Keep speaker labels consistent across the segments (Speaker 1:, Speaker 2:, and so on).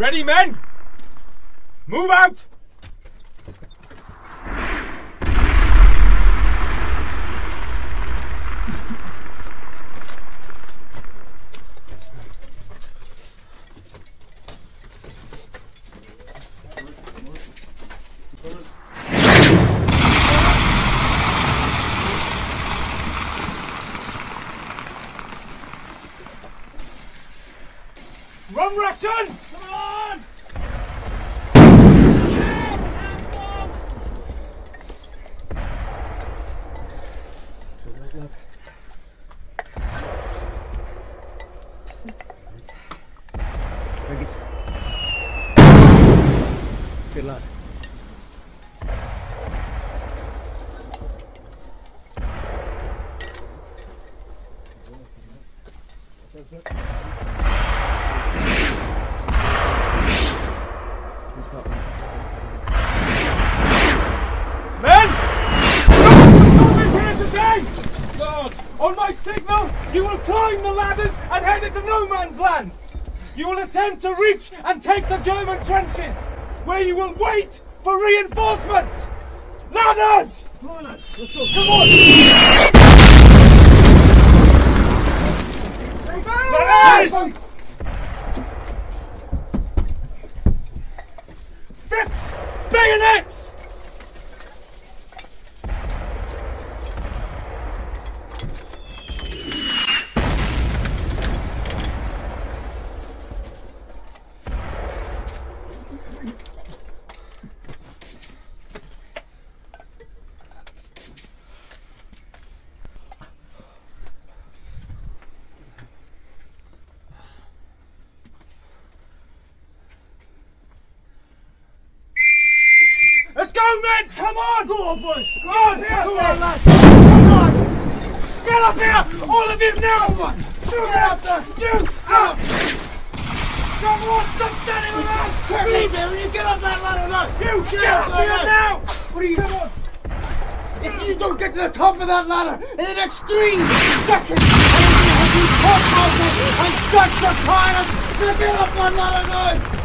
Speaker 1: Ready, men? Move out! Run, Russians! Come on!
Speaker 2: Good luck.
Speaker 1: Men! Stop is here today! On my signal, you will climb the ladders and head into no man's land. You will attempt to reach and take the German trenches, where you will wait for reinforcements. Ladders! Come on, lads. Ladders! Fix bayonets! Let's go, men! Come on! Go on, boys! Go on, here! Come on, lads! Come on! Get up here! All of you now! Come on! You up there! You up! Come on, stop standing around!
Speaker 2: Me when you get up that ladder now!
Speaker 1: You get up here now!
Speaker 2: What are you
Speaker 1: Come on!
Speaker 2: If you don't get to the top of that ladder in the next three seconds, I'm going to have you pop out and start the fire! So get up that ladder now!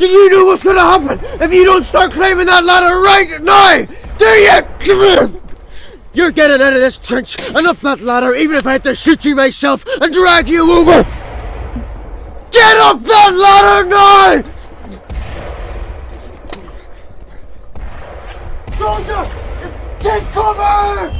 Speaker 2: Do you know what's to happen if you don't start climbing that ladder right now? Do you? Come! You're getting out of this trench and up that ladder, even if I have to shoot you myself and drag you over! Get up that ladder now! Soldier! Take cover!